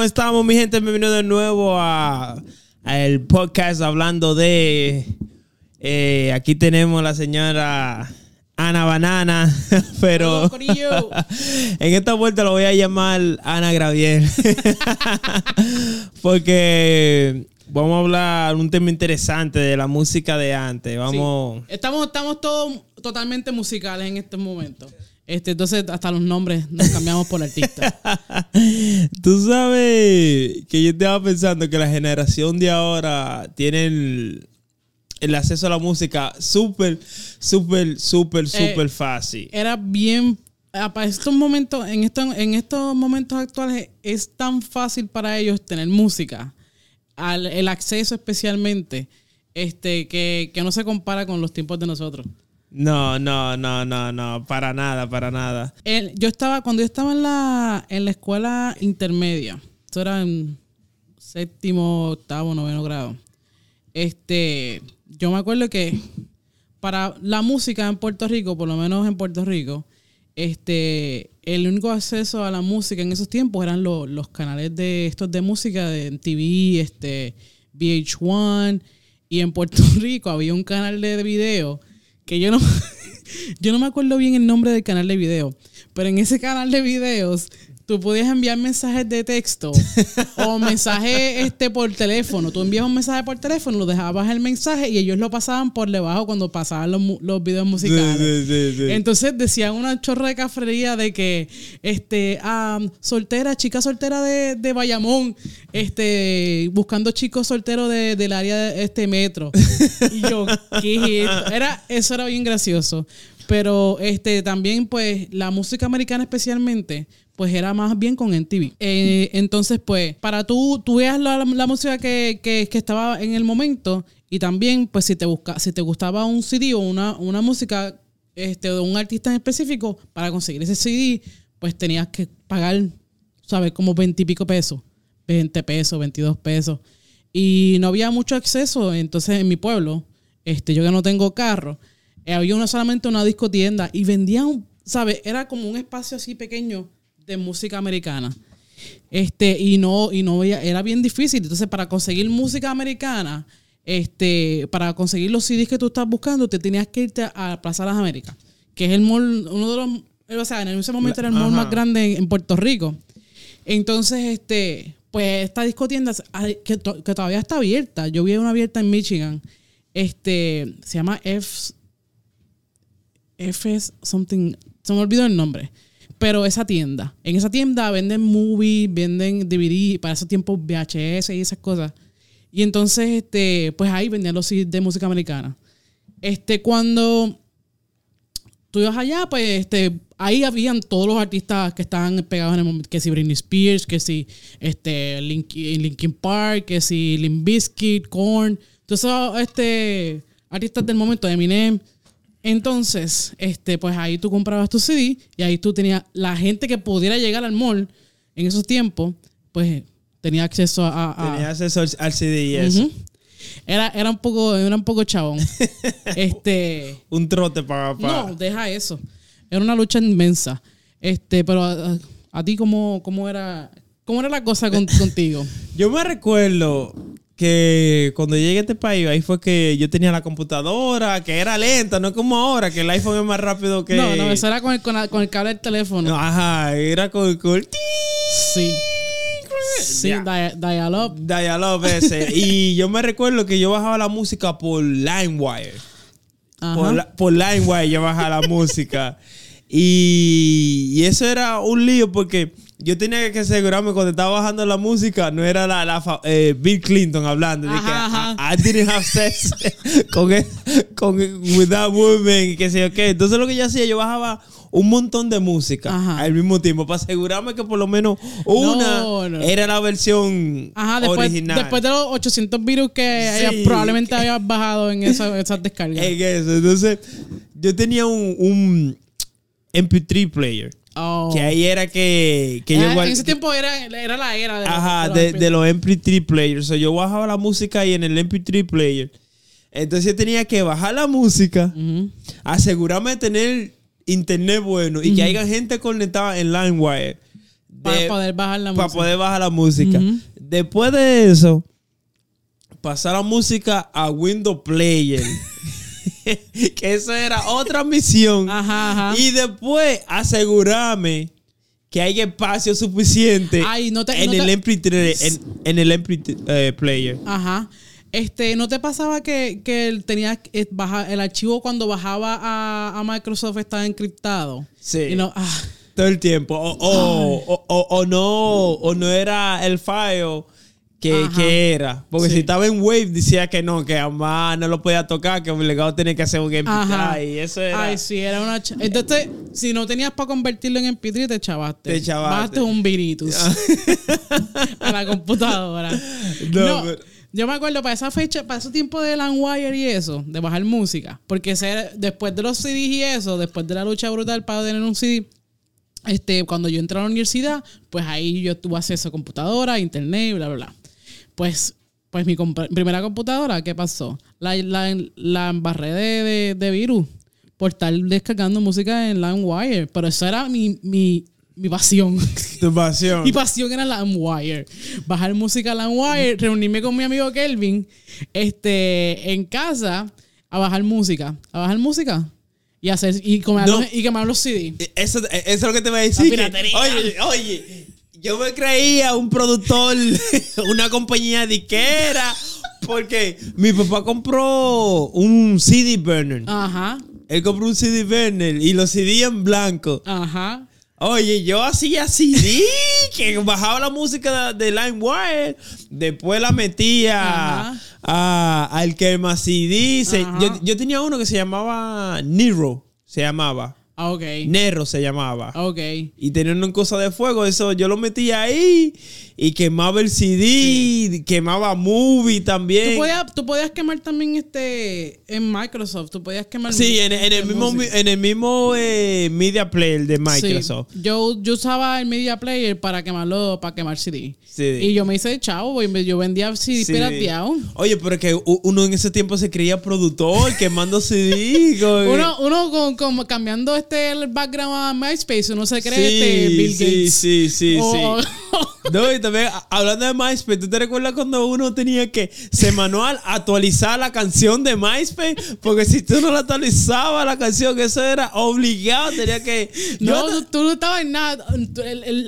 ¿Cómo estamos, mi gente? Bienvenido de nuevo a, a el podcast hablando de. eh, aquí tenemos la señora Ana Banana, pero en esta vuelta lo voy a llamar Ana Graviel. Porque vamos a hablar un tema interesante de la música de antes. Vamos. Sí. Estamos, estamos todos totalmente musicales en estos momentos. Este, entonces, hasta los nombres nos cambiamos por artistas. Tú sabes que yo estaba pensando que la generación de ahora tiene el, el acceso a la música súper, súper, súper, súper fácil. Era bien. ah, Para estos momentos, en estos, en estos momentos actuales, es tan fácil para ellos tener música. Al- el acceso especialmente. Este, que, que no se compara con los tiempos de nosotros. No, no, no, no, no, para nada, para nada. Yo estaba, cuando yo estaba en la, en la escuela intermedia, esto era en séptimo, octavo, noveno grado. Este, yo me acuerdo que para la música en Puerto Rico, por lo menos en Puerto Rico, este, el único acceso a la música en esos tiempos eran lo- los canales de estos de música de TV, este, VH1, y en Puerto Rico había un canal de video que yo no, yo no me acuerdo bien el nombre del canal de video, pero en ese canal de videos tú podías enviar mensajes de texto o mensajes este, por teléfono. Tú enviabas un mensaje por teléfono, lo dejabas el mensaje y ellos lo pasaban por debajo cuando pasaban los, los videos musicales. Sí, sí, sí, sí. Entonces decían una chorra de cafrería de que, este, soltera, chica soltera de, de Bayamón, este, buscando chicos solteros de- del área de este metro. Y yo, ¿qué es esto? Era, eso era bien gracioso. Pero este, también, pues, la música americana especialmente, pues era más bien con MTV. Eh, entonces, pues, para tú, tú veas la, música que, que, que estaba en el momento y también, pues, si te, busca, si te gustaba un CD o una, una música este, de un artista en específico, para conseguir ese CD, pues tenías que pagar, ¿sabes? Como 20 y pico pesos, 20 pesos, 22 pesos. Y no había mucho acceso, entonces en mi pueblo, este, yo que no tengo carro, eh, había una, solamente una discotienda y vendían, ¿sabes? Era como un espacio así pequeño de música americana. Este, y no, y no era bien difícil. Entonces, para conseguir música americana, este, para conseguir los CDs que tú estás buscando, te tenías que irte a Plaza Las Américas, que es el mall, uno de los, o sea, en ese momento era el mall Ajá. más grande en, Puerto Rico. Entonces, este, pues esta discotienda ay, que, que todavía está abierta. Yo vi una abierta en Michigan. Este, se llama F F something, se me olvidó el nombre. Pero esa tienda, en esa tienda venden movies, venden DVD, para esos tiempos VHS y esas cosas. Y entonces, este, pues ahí vendían los de música americana. Este, cuando tú ibas allá, pues este, ahí habían todos los artistas que estaban pegados en el momento, que si Britney Spears, que si este, Linkin, Linkin Park, que si Limp Bizkit, Korn, todos este, artistas del momento, Eminem. Entonces, este, pues ahí tú comprabas tu CD y ahí tú tenías la gente que pudiera llegar al mall en esos tiempos, pues tenía acceso a... a- Tenía acceso al, CD y eso. Era, era un poco, era un poco chabón. este... Un trote para... No, deja eso. Era una lucha inmensa. Este, pero a, a- a ti cómo, cómo era cómo era la cosa con- contigo. Yo me recuerdo que cuando llegué a este país, ahí fue que yo tenía la computadora, que era lenta, no como ahora, que el iPhone es más rápido que... No, no, eso era con el, con, la- con el cable del teléfono. No, Ajá, era con, con el... Sí. Sí, Ya. dia- dial-up. Dial-up ese. y yo me recuerdo que yo bajaba la música por LimeWire. Por, la- por LimeWire yo bajaba la música. Y, y eso era un lío porque yo tenía que asegurarme cuando estaba bajando la música, no era la, eh, Bill Clinton hablando. de que Ajá, I, I didn't have sex con, el- con el- with that woman y que sé yo qué. Entonces lo que yo hacía, yo bajaba un montón de música Ajá. al mismo tiempo para asegurarme que por lo menos una No, no. era la versión Ajá, después, original. después de los 800 virus que Sí. hayas- probablemente habías bajado en esa- esas descargas. En eso. Entonces, yo tenía un, un MP3 player. Oh. Que ahí era que, que yo Ah, en ese tiempo era, era la era de los- Ajá, de, los de los MP3 players. So, yo bajaba la música ahí en el MP3 player. Entonces yo tenía que bajar la música, asegurarme de tener internet bueno y que haya gente conectada en LimeWire. Para poder bajar la para música. poder bajar la música. Después de eso, pasar la música a Windows Player. que eso era otra misión. Ajá, ajá. Y después asegurarme que hay espacio suficiente Ay, no te- en, no el te- MP3 en, en el MP3 eh, player. Ajá. Este, ¿no te pasaba que, que que eh, baja- el archivo cuando bajaba a, a Microsoft estaba encriptado? Sí. Y no, ah, Todo el tiempo. O, o- o- o no, o no era el file que, que era. Porque Sí. si estaba en Wave decía que no, que además no lo podía tocar, que obligado tenía que hacer un MP3. Ajá. Y eso era. Ay, sí, era una... Entonces, si no tenías para convertirlo en MP3, te chavaste. Te chavaste. Bajaste un viritus a la computadora. No, No, pero- yo me acuerdo para esa fecha, para ese tiempo de LimeWire y eso, de bajar música. Porque ese después de los CDs y eso, después de la lucha brutal para tener un CD, este, cuando yo entré a la universidad, pues ahí yo tuve acceso a computadora, internet, bla, bla, bla. Pues, pues mi primera computadora, ¿qué pasó? La, la, la embarré de, de, de virus por estar descargando música en LimeWire. Pero eso era mi, mi, mi pasión. Tu pasión. Mi pasión era LimeWire. Bajar música a LimeWire, reunirme con mi amigo Kelvin este, en casa a bajar música. A bajar música. Y hacer y quemar, No. los, y quemar los CD. Eso, eso es lo que te voy a decir. La que- piratería. oye, oye, yo me creía un productor, una compañía disquera, porque mi papá compró un CD burner. Ajá. Él compró un CD burner y los CD en blanco. Ajá. Oye, yo hacía CD, que bajaba la música de, de LimeWire, después la metía Ajá. a- al que más CD. se- yo, yo tenía uno que se llamaba Nero, se llamaba. Ah, Ok. Nero se llamaba. Ok. Y tenía una cosa de fuego, eso yo lo metía ahí y quemaba el CD, quemaba movie también. Tú podías, tú podías quemar también este en Microsoft. Tú podías quemar. Sí, en, en el mismo, en el mismo eh, media player de Microsoft. Sí. Yo, yo usaba el Media Player para quemarlo, para quemar CD. CD. Y yo me hice chavo, yo vendía CD Sí. pirateado. Oye, pero es que uno en ese tiempo se creía productor, quemando CD. Uno, uno con, con- cambiando este el background a MySpace, uno se cree Sí, este Bill sí, Gates. sí, sí, O- sí. No, y también hablando de MySpace, ¿tú te recuerdas cuando uno tenía que semanal actualizar la canción de MySpace? Porque si tú no la actualizabas la canción, eso era obligado, tenía que... no, tú, no estabas en nada.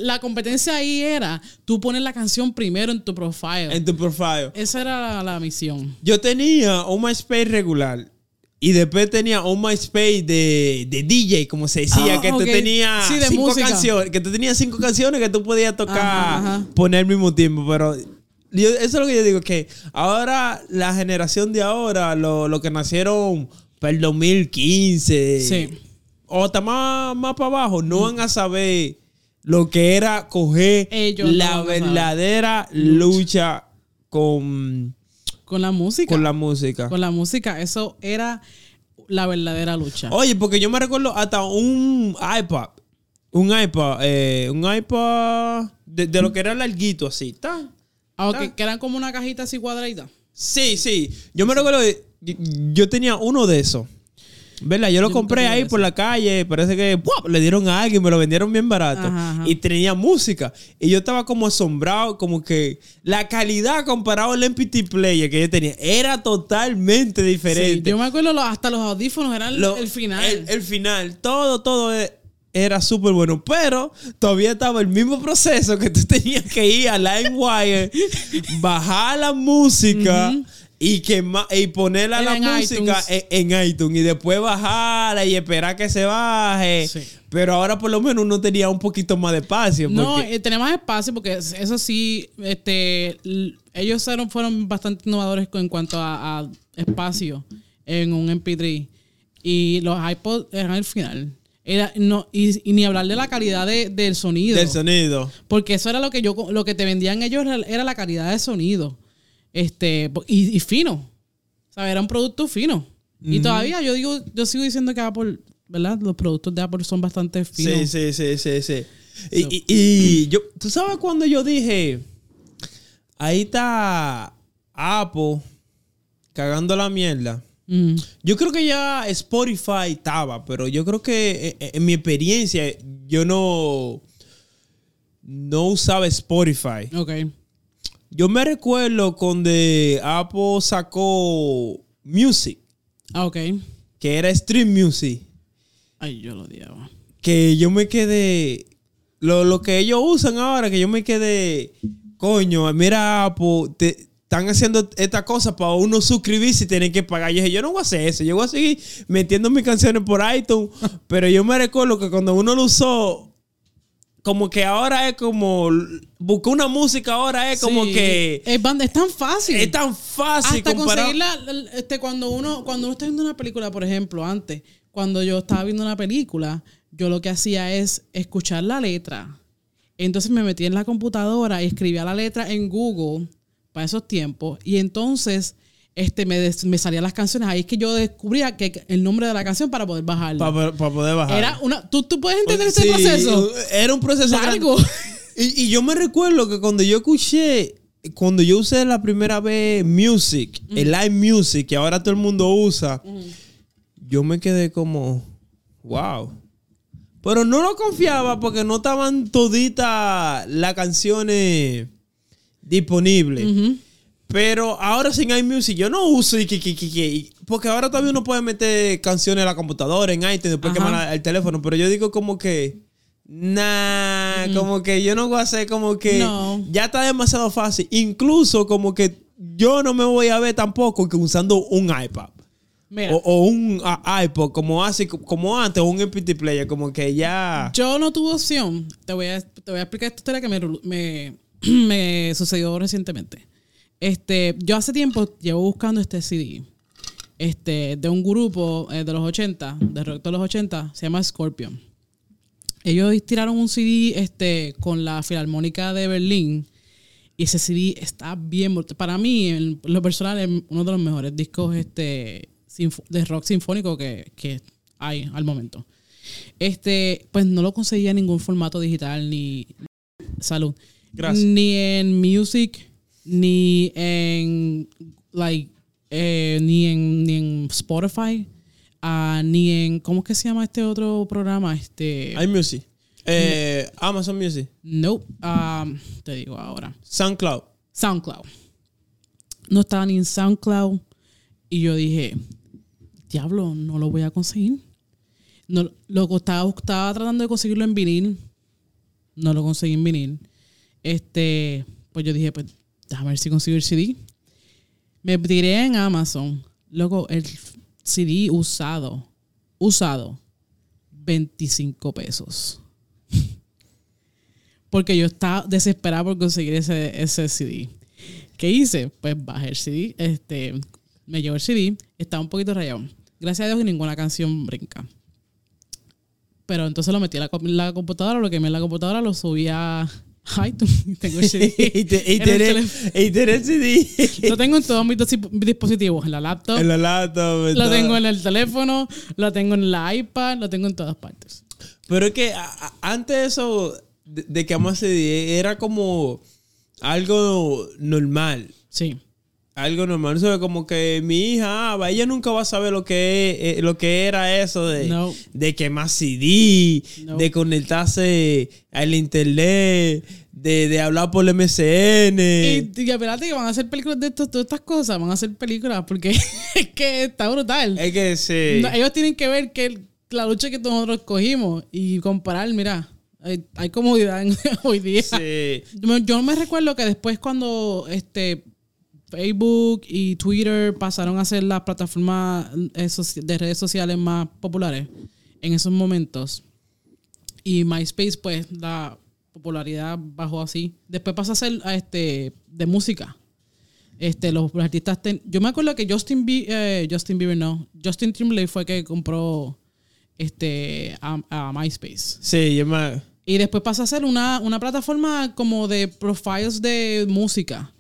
La competencia ahí era tú pones la canción primero en tu profile. en tu profile. Esa era la, la misión. Yo tenía un MySpace regular. Y después tenía un MySpace de, de DJ, como se decía, Ah, que tú tenías Sí, cinco canciones, que tú tenías cinco canciones que tú podías tocar, Ajá, ajá. poner al mismo tiempo, pero yo- eso es lo que yo digo, que ahora la generación de ahora, lo, lo que nacieron para el 2015, Sí. o hasta más, más para abajo, no van a saber lo que era coger Ellos la verdadera lucha con, Con la música. con la música. Con la música. Eso era la verdadera lucha. Oye, porque yo me recuerdo hasta un iPad. Un iPad. eh, un iPad de, de lo que era larguito así. ¿tá? Ah, ok, que eran como una cajita así cuadradita. Sí, sí. Yo me recuerdo yo tenía uno de esos. ¿Verdad? Yo lo Yo compré ahí eso. por la calle. Parece que le dieron a alguien, me lo vendieron bien barato. Ajá, ajá. Y tenía música. Y yo estaba como asombrado, como que la calidad comparado al MPT Player que yo tenía era totalmente Sí, diferente. yo me acuerdo hasta los audífonos eran Lo- el final. El, el final. Todo, todo e- era súper bueno. Pero todavía estaba el mismo proceso que tú tenías que ir a LimeWire, bajar la música. Y, quema- y ponerla la en música iTunes. en, en iTunes y después bajarla y esperar que se baje. Sí. Pero ahora por lo menos uno tenía un poquito más de espacio. no, porque- eh, tenía más espacio porque eso sí, este, ellos fueron, fueron bastante innovadores en cuanto a, a espacio en un MP3. Y los iPods eran el final. Era, no, y, y ni hablar de la calidad de- del sonido. del sonido. Porque eso era lo que yo lo que te vendían ellos era la calidad de sonido. Este, y, y fino. Sea, era un producto fino. Y todavía yo digo, yo sigo diciendo que Apple, ¿verdad? Los productos de Apple son bastante finos. Sí, sí, sí, sí, sí. Y, y- y yo, ¿tú sabes cuando yo dije, ahí está Apple cagando la mierda? Mm. Yo creo que ya Spotify estaba, pero yo creo que eh, eh, en mi experiencia yo no no usaba Spotify. Ok. Yo me recuerdo cuando Apple sacó Music, Ah, ok. que era Stream Music, Ay, yo lo odiaba. que yo me quedé. Lo, lo que ellos usan ahora, que yo me quedé. Coño, mira, Apple, te, están haciendo esta cosa para uno suscribirse y tener que pagar. Yo dije, yo no voy a hacer eso. Yo voy a seguir metiendo mis canciones por iTunes. pero yo me recuerdo que cuando uno lo usó, como que ahora es como. Buscar una música ahora es como Sí. que. Es, banda- es tan fácil. Es tan fácil Hasta comparado- conseguirla, este, cuando uno, cuando uno está viendo una película, por ejemplo, antes, cuando yo estaba viendo una película, yo lo que hacía es escuchar la letra. Entonces me metí en la computadora y escribía la letra en Google para esos tiempos. Y entonces este, me, des- me salían las canciones. Ahí es que yo descubría que el nombre de la canción para poder bajarla. Para poder bajar. Era una. ¿tú, tú puedes entender Sí, este proceso? Era un proceso Largo. Y, y yo me recuerdo que cuando yo escuché, cuando yo usé la primera vez Music, el Live Music, que ahora todo el mundo usa, yo me quedé como, wow. Pero no lo confiaba porque no estaban toditas las canciones disponibles. Ujú. Pero ahora sin iMusic yo no uso y que, que, que, que- porque ahora todavía uno puede meter canciones en la computadora, en iTunes, después quemar el teléfono. Pero yo digo como que, nah, como que yo no voy a hacer como que No. ya está demasiado fácil. Incluso como que yo no me voy a ver tampoco que usando un iPad. Mira. O, o un iPod como así, como antes, o un MP3 player, como que ya. Yo no tuve opción. Te voy a, te voy a explicar esta historia que me, me, me sucedió recientemente. Este, yo hace tiempo llevo buscando este CD. Este, de un grupo eh, de los 80, de rock de los 80, se llama Scorpion. Ellos tiraron un CD este, con la Filarmónica de Berlín. Y ese CD está bien. Para mí, en lo personal, es uno de los mejores discos este, de rock sinfónico que, que hay al momento. Este, pues no lo conseguía en ningún formato digital ni salud. Gracias. Ni en music, ni en like eh, ni en ni en Spotify, ah, ni en ¿cómo es que se llama este otro programa? Este iMusic. Eh, Amazon Music. Nope. um, te digo ahora. SoundCloud. SoundCloud. No estaba ni en SoundCloud. Y yo dije, diablo, no lo voy a conseguir. No, lo estaba, estaba tratando de conseguirlo en vinil. No lo conseguí en vinil. Este, pues yo dije, pues déjame ver si consigo el CD. Me tiré en Amazon. Luego el CD usado. Usado. 25 pesos. Porque yo estaba desesperada por conseguir ese, ese CD. ¿Qué hice? Pues bajé el CD, este, me llevó el CD, estaba un poquito rayado. Gracias a Dios que ninguna canción brinca. Pero entonces lo metí en la, la computadora, lo quemé en la computadora, lo subí a iTunes y tengo el CD. y te- y en el y CD. Lo tengo en todos mis dis- dispositivos, en la laptop, en la laptop. en lo todo. tengo en el teléfono, lo tengo en la iPad, lo tengo en todas partes. Pero es que a- a- antes de eso, de, de que Amazon CD era como algo normal. Sí. Algo normal. Eso es como que mi hija, ah, ella nunca va a saber lo que, eh, lo que era eso de, No. de quemar CD, No. de conectarse al internet, de, de hablar por el MSN. Y, y espérate que van a hacer películas de esto, todas estas cosas, van a hacer películas porque es que está brutal. es que sí. No, ellos tienen que ver que el- la lucha que nosotros cogimos y comparar, mira, hay, hay comodidad en- hoy día. sí. Yo, yo me recuerdo que después cuando este Facebook y Twitter pasaron a ser las plataformas eh, de redes sociales más populares en esos momentos y MySpace pues la popularidad bajó así. Después pasó a ser a, este de música. Este, los, los artistas ten- yo me acuerdo que Justin Bieber, eh, Justin Bieber no, Justin Timberlake fue que compró este a, a MySpace. Sí, yo me... Y después pasa a ser una, una plataforma como de profiles de música.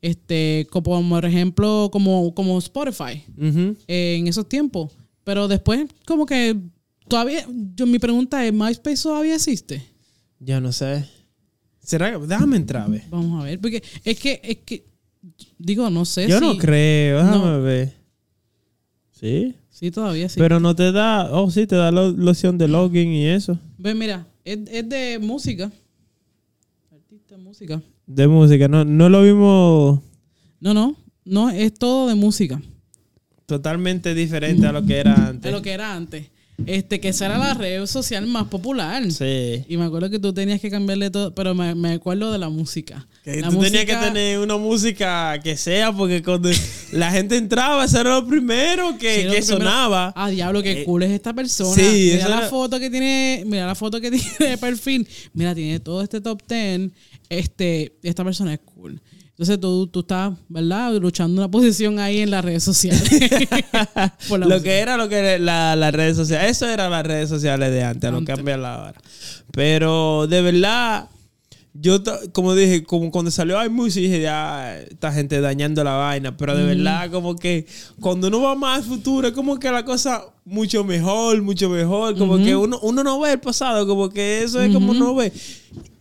Este, como por ejemplo, como, como Spotify eh, en esos tiempos. Pero después, como que todavía, yo, mi pregunta es, ¿MySpace todavía existe? Yo no sé. ¿Será que- Déjame entrar, a ver. Vamos a ver, porque es que, es que, digo, no sé Yo si... no creo, déjame No. ver. ¿Sí? Sí, todavía sí. Pero no te da, oh sí, te da la, la opción de login y eso. Ve, mira, es, es de música. de música. De música, no, no lo vimos No, no, no, es todo de música. totalmente diferente a lo que era antes. lo que era antes. Este, que esa era la red social más popular. Sí. Y me acuerdo que tú tenías que cambiarle todo, pero me, me acuerdo de la música. Que la tú tenías que música- tener una música que sea, porque cuando la gente entraba, eso era lo primero que, Sí, lo que primero- sonaba. Ah, diablo, qué Eh, cool es esta persona. sí, mira la era- foto que tiene, mira la foto que tiene de perfil. Mira, tiene todo este top 10. Este, esta persona es cool. Entonces tú, tú estás, ¿verdad? Luchando una posición ahí en las redes sociales. Lo música. que era lo que la- las redes sociales. Eso eran las redes sociales de antes, lo que Antes. cambian ahora. Pero de verdad, yo como dije, como cuando salió iMusic, dije, ya, esta gente dañando la vaina. Pero de verdad, como que cuando uno va más al futuro, es como que la cosa mucho mejor, mucho mejor. Como que uno, uno no ve el pasado, como que eso es como uno ve.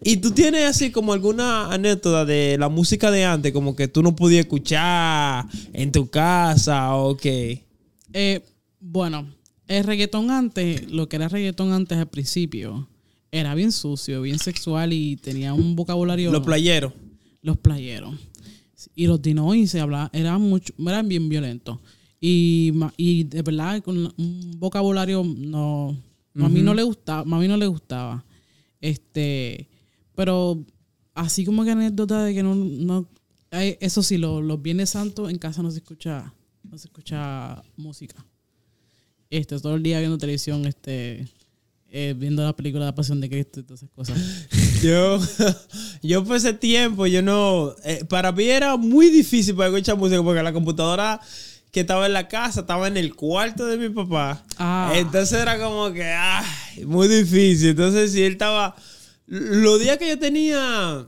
Y tú tienes así como alguna anécdota de la música de antes, como que tú no podías escuchar en tu casa o que... Eh, bueno, el reggaetón antes, lo que era reggaetón antes al principio, era bien sucio, bien sexual y tenía un vocabulario. Los playeros. los playeros. Y los dinois se hablaba, eran mucho, eran bien violentos. Y, y de verdad, con un vocabulario no. A mí no le gustaba. A mí no le gustaba. Este. Pero así como que anécdota de que no. no eso sí, lo- los Viernes Santos en casa no se escucha. No se escucha música. Este, todo el día viendo televisión, este. Eh, viendo la película de la Pasión de Cristo y todas esas cosas. Yo, yo por ese tiempo, yo no. eh, para mí era muy difícil para escuchar música porque la computadora que estaba en la casa estaba en el cuarto de mi papá. Ah. Entonces era como que, ay, muy difícil. Entonces, si él estaba. Los días que yo tenía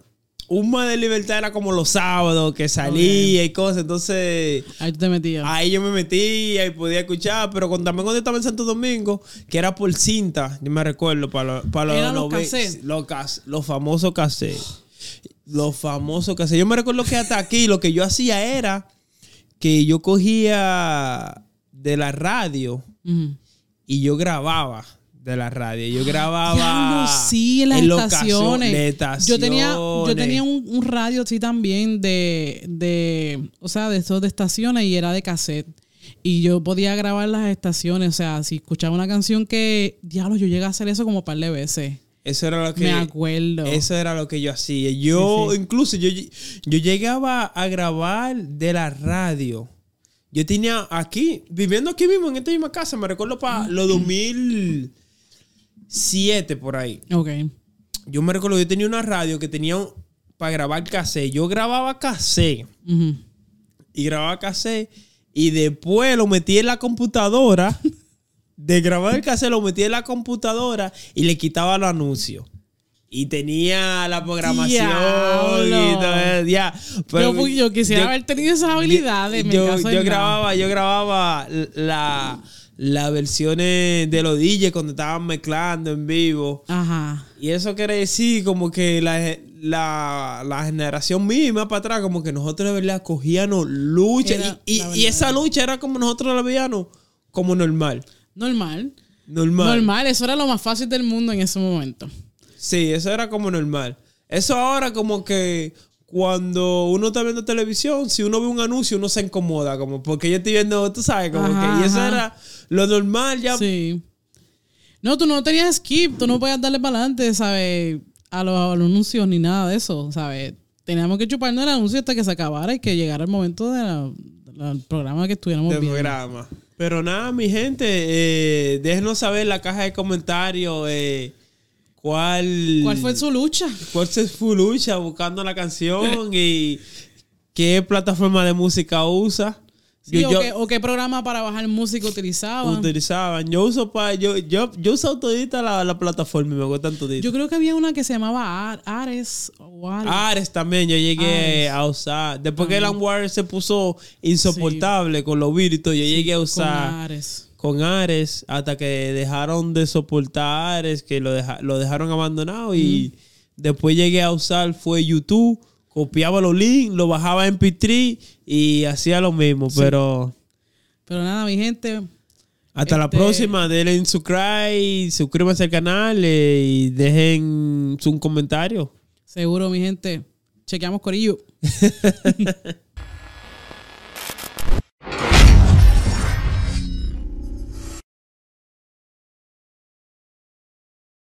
un más de libertad era como los sábados que salía y cosas. Entonces. Ahí tú te metías. Ahí yo me metía y podía escuchar, pero cuando, también cuando estaba en Santo Domingo, que era por cinta, yo me recuerdo, para, los los, los famosos cassettes. Los famosos cassettes. Yo me recuerdo que hasta aquí lo que yo hacía era que yo cogía de la radio y yo grababa de la radio. Yo grababa. Diablo, sí, en las los estaciones. Yo tenía, yo tenía un, un radio así también de, de, o sea, de esos de estaciones y era de cassette. Y yo podía grabar las estaciones, o sea, si escuchaba una canción que, diablo, yo llegué a hacer eso como un par de veces. Eso era lo que. Me acuerdo. Eso era lo que yo hacía. Yo, Sí, sí. incluso, yo, yo llegaba a grabar de la radio. Yo tenía aquí, viviendo aquí mismo, en esta misma casa, me recuerdo para los 2007 por ahí. Ok. Yo me recuerdo, yo tenía una radio que tenía para grabar cassette. Yo grababa cassette Ujú. y grababa cassette y después lo metí en la computadora. De grabar el cassette lo metí en la computadora y le quitaba los anuncios. Y tenía la programación y todo ya. Pero yo, yo quisiera haber tenido esas habilidades. yo, caso yo grababa, yo grababa la, las versiones de los DJs cuando estaban mezclando en vivo. Ajá. Y eso quiere decir como que la, la, la generación misma para atrás, como que nosotros de verdad cogíamos lucha. Era Y, y- la y esa lucha era como nosotros la veíamos, como normal. Normal. Normal. Normal. Eso era lo más fácil del mundo en ese momento. Sí, eso era como normal. Eso ahora como que cuando uno está viendo televisión, si uno ve un anuncio, uno se incomoda, como porque yo estoy viendo, tú sabes, como Ajá, que... Y eso ajá. era lo normal ya. Sí. No, tú no tenías skip, tú no podías darle para adelante, ¿sabes? A los, a los anuncios ni nada de eso, ¿sabes? Teníamos que chuparnos el anuncio hasta que se acabara y que llegara el momento de la- del programa que estuviéramos del viendo. programa. Pero nada, mi gente, eh, déjenos saber en la caja de comentarios eh, cuál... ¿Cuál fue su lucha? cuál fue su lucha buscando la canción y qué plataforma de música usa. Sí, Yo- o, yo- qué, o qué programa para bajar música utilizaban. utilizaban. Yo uso pa, yo, yo, yo uso todita la, la plataforma y me gustan toditas. Yo creo que había una que se llamaba Ar- Ares o Ares. Ares también, yo llegué Ares. a usar. Después que el Anwar se puso insoportable con los virus, yo llegué a con usar Ares. con Ares hasta que dejaron de soportar Ares, que lo, deja- lo dejaron abandonado y después llegué a usar fue YouTube, copiaba los links, lo bajaba en MP3 y hacía lo mismo, pero Pero nada, mi gente, hasta la Este- próxima, denle en subscribe, suscríbanse al canal eh, y dejen su comentario. Seguro, mi gente. Chequeamos Corillo.